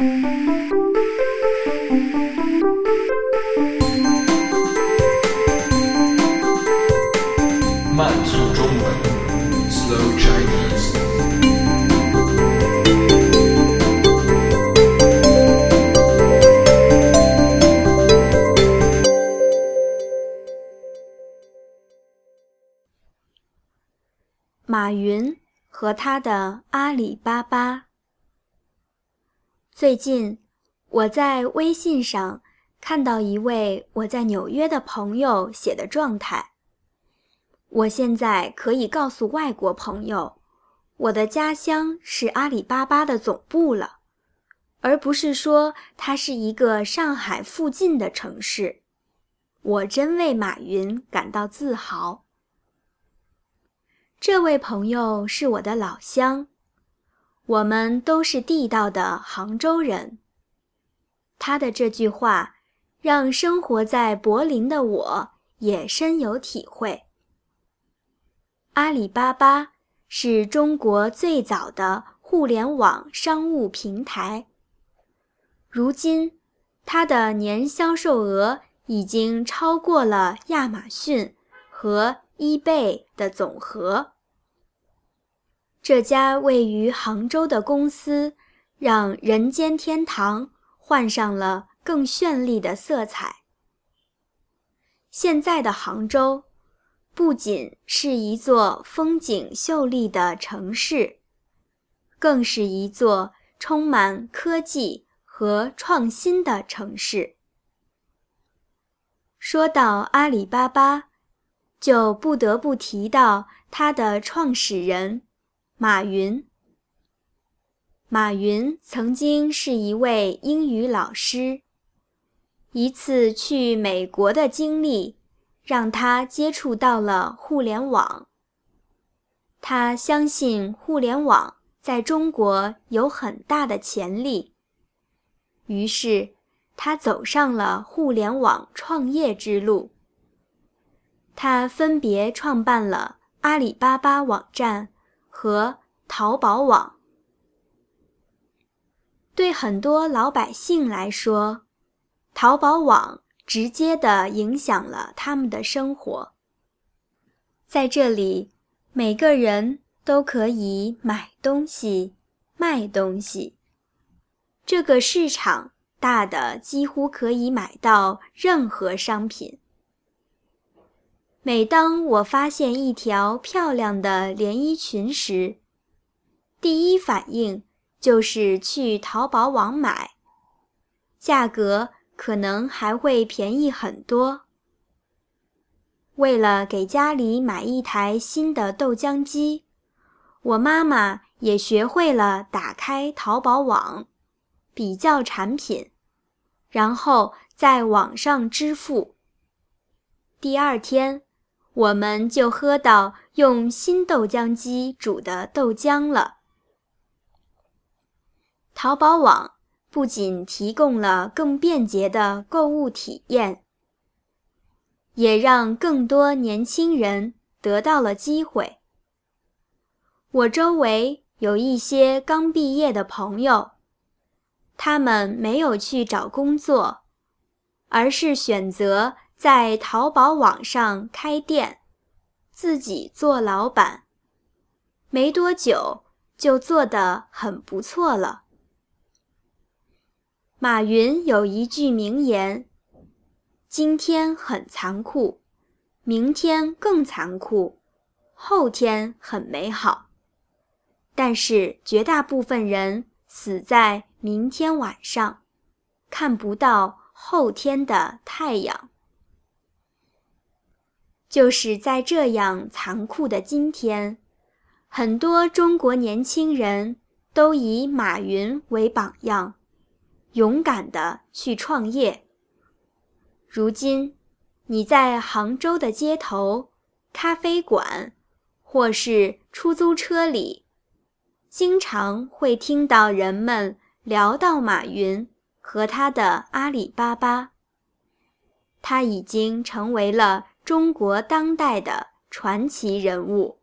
慢速中文，Slow Chinese。马云和他的阿里巴巴。最近，我在微信上看到一位我在纽约的朋友写的状态。我现在可以告诉外国朋友，我的家乡是阿里巴巴的总部了，而不是说它是一个上海附近的城市。我真为马云感到自豪。这位朋友是我的老乡，我们都是地道的杭州人。他的这句话，让生活在柏林的我也深有体会。阿里巴巴是中国最早的互联网商务平台，如今它的年销售额已经超过了亚马逊和。eBay 的总和。这家位于杭州的公司，让人间天堂换上了更绚丽的色彩。现在的杭州，不仅是一座风景秀丽的城市，更是一座充满科技和创新的城市。说到阿里巴巴。就不得不提到它的创始人马云。马云曾经是一位英语老师。一次去美国的经历，让他接触到了互联网。他相信互联网在中国有很大的潜力，于是他走上了互联网创业之路。他分别创办了阿里巴巴网站和淘宝网。对很多老百姓来说，淘宝网直接的影响了他们的生活。在这里，每个人都可以买东西、卖东西。这个市场大的几乎可以买到任何商品。每当我发现一条漂亮的连衣裙时，第一反应就是去淘宝网买，价格可能还会便宜很多。为了给家里买一台新的豆浆机，我妈妈也学会了打开淘宝网，比较产品，然后在网上支付。第二天。我们就喝到用新豆浆机煮的豆浆了。淘宝网不仅提供了更便捷的购物体验，也让更多年轻人得到了机会。我周围有一些刚毕业的朋友，他们没有去找工作，而是选择。在淘宝网上开店，自己做老板，没多久就做得很不错了。马云有一句名言：“今天很残酷，明天更残酷，后天很美好。”但是绝大部分人死在明天晚上，看不到后天的太阳。就是在这样残酷的今天，很多中国年轻人都以马云为榜样，勇敢地去创业。如今，你在杭州的街头、咖啡馆，或是出租车里，经常会听到人们聊到马云和他的阿里巴巴。他已经成为了。中国当代的传奇人物。